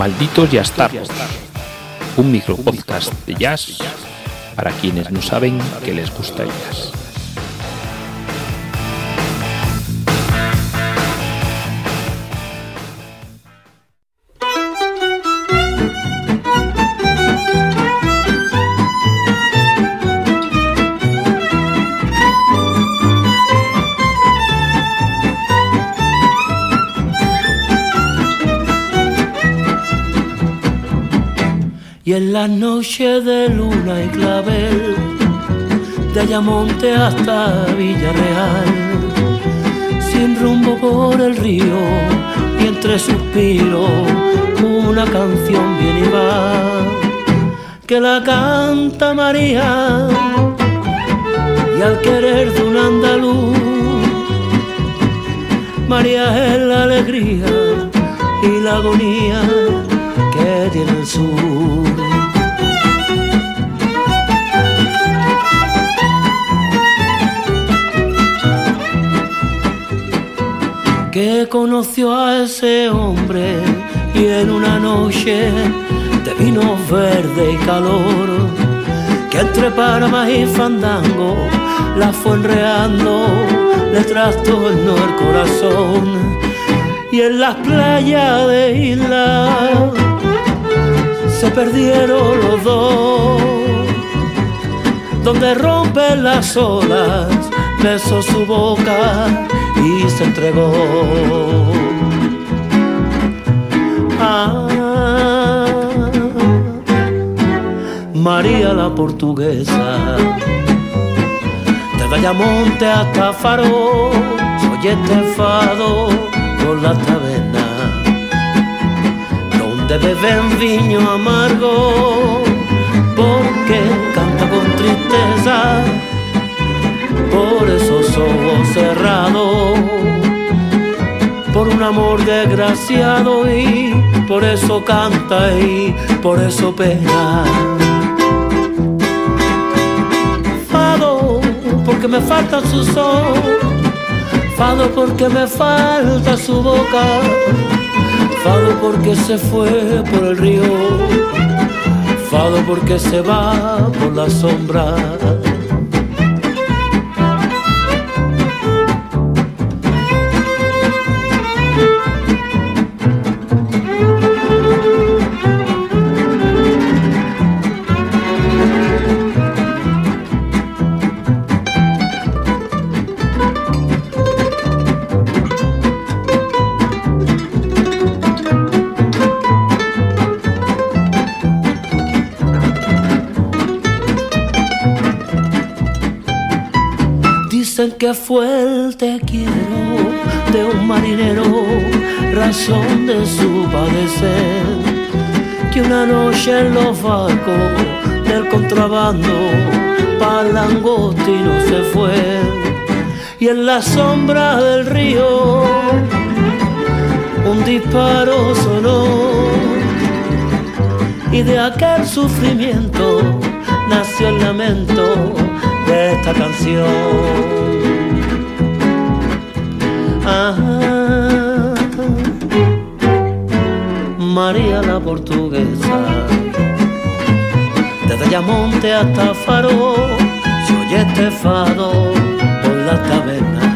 Malditos estamos. Un micropodcast de jazz para quienes no saben que les gusta el jazz. Y en la noche de luna y clavel, de Ayamonte hasta Villarreal, sin rumbo por el río y entre suspiros, una canción viene y va, que la canta María, y al querer de un andaluz, María es la alegría y la agonía que tiene el sur. Conoció a ese hombre y en una noche de vino verde y calor, que entre Paramas y Fandango la fue enreando, le trastornó el corazón y en las playas de isla se perdieron los dos. Donde rompen las olas, besó su boca y se entregó. Ah, María la portuguesa, de Dayamonte hasta Faro, soy este fado por la taberna donde beben viño amargo porque canta con tristeza un amor desgraciado y por eso canta y por eso pena fado porque me falta su sol Fado porque me falta su boca, fado porque se fue por el río, fado porque se va por la sombra. Dicen que fue el te quiero de un marinero, razón de su padecer. Que una noche en los barcos del contrabando para el langostino se fue. Y en la sombra del río un disparo sonó. Y de aquel sufrimiento nació el lamento esta canción. Ah, María la portuguesa, desde Ayamonte hasta Faro, se oye este fado por la taberna,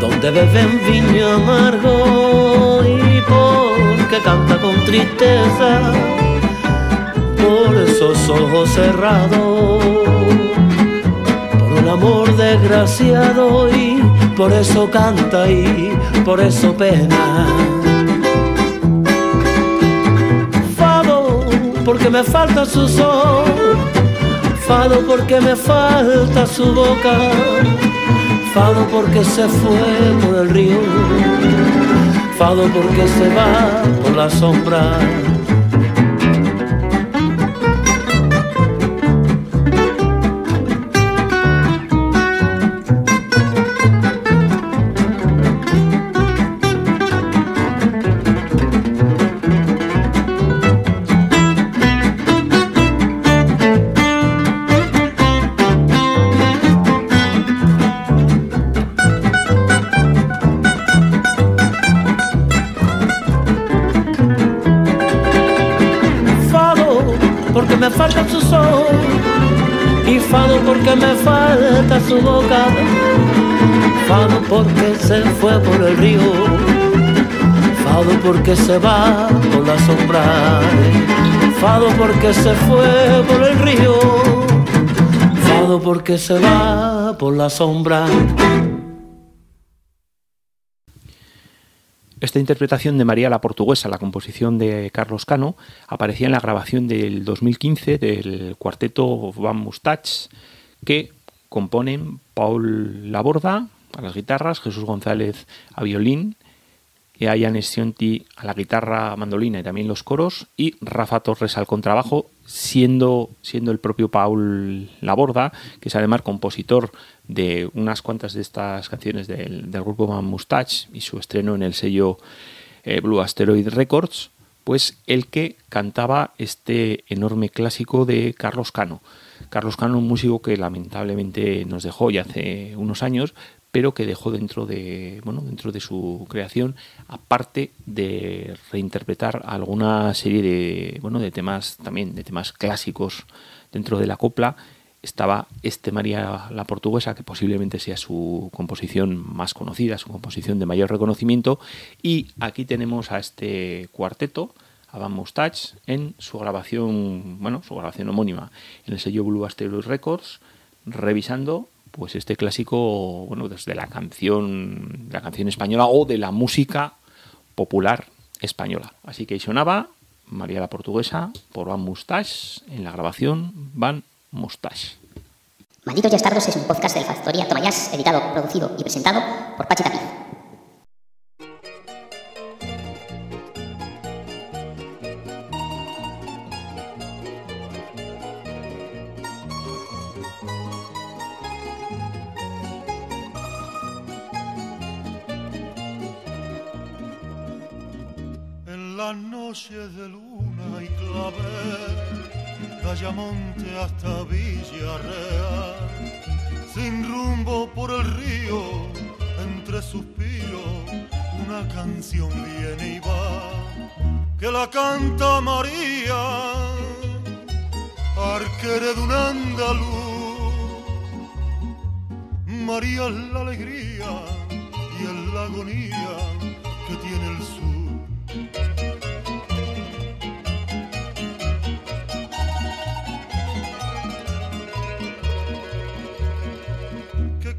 donde beben viño amargo y porque canta con tristeza esos ojos cerrados, por un amor desgraciado y por eso canta y por eso pena. Fado porque me falta su sol, fado porque me falta su boca, fado porque se fue por el río, fado porque se va por la sombra. Fado porque me falta su boca. Fado porque se fue por el río, fado porque se va por la sombra, fado porque se fue por el río, fado porque se va por la sombra. Esta interpretación de María la Portuguesa, la composición de Carlos Cano, aparecía en la grabación del 2015 del cuarteto Van Mustach, que componen Paul Laborda a las guitarras, Jesús González a violín, Ayan a la guitarra, mandolina y también los coros, y Rafa Torres al contrabajo, siendo, siendo el propio Paul Laborda, que es además compositor de unas cuantas de estas canciones del, grupo Man Mustache y su estreno en el sello eh, Blue Asteroid Records, pues el que cantaba este enorme clásico de Carlos Cano. Carlos Cano, un músico que lamentablemente nos dejó ya hace unos años, pero que dejó dentro de, bueno, dentro de su creación, aparte de reinterpretar alguna serie de, bueno, de temas también, de temas clásicos dentro de la copla, estaba este María la Portuguesa, que posiblemente sea su composición más conocida, su composición de mayor reconocimiento. Y aquí tenemos a este cuarteto, Van Mustache, en su grabación, bueno, su grabación homónima en el sello Blue Asteroid Records, revisando pues este clásico, bueno, desde la canción, la canción española o de la música popular española. Así que sonaba María la Portuguesa por Van Mustache en la grabación Van Mustache. Malditos Yastardos es un podcast de la factoría Tomayas, editado, producido y presentado por Pachi Tapiz. Noche de luna y clave Ayamonte hasta Villarreal, sin rumbo por el río, entre suspiros, una canción viene y va, que la canta María, arquere de un andaluz. María es la alegría y es la agonía que tiene el sur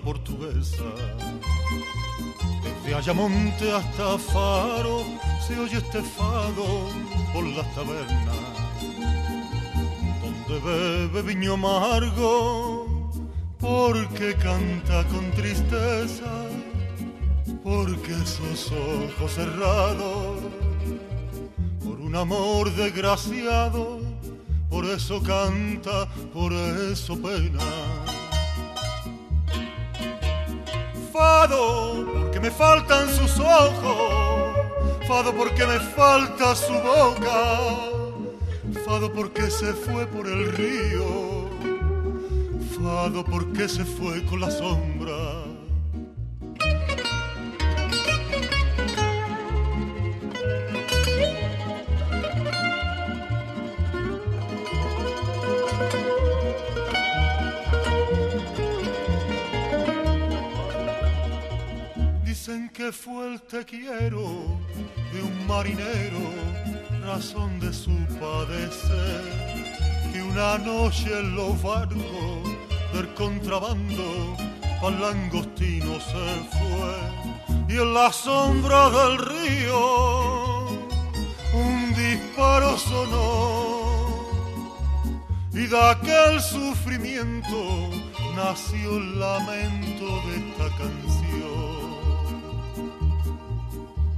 portuguesa, desde Ayamonte hasta Faro se oye este fado por las tabernas, donde bebe viño amargo, porque canta con tristeza, porque sus ojos cerrados, por un amor desgraciado, por eso canta, por eso pena. Fado, porque me faltan sus ojos, fado porque me falta su boca, fado porque se fue por el río, fado porque se fue con la sombra que fue el te quiero de un marinero, razón de su padecer, que una noche en los barcos del contrabando al langostino se fue. Y en la sombra del río un disparo sonó. Y de aquel sufrimiento nació el lamento de esta canción.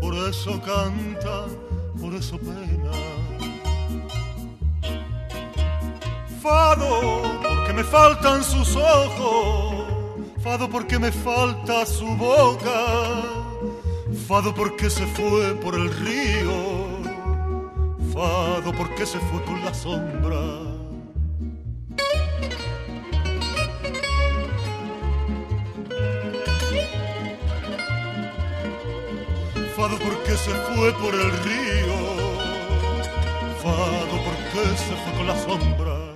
por eso canta, por eso pena. Fado, porque me faltan sus ojos, fado porque me falta su boca, fado porque se fue por el río, fado porque se fue con la sombra. Fado porque se fue por el río, fado porque se fue con la sombra.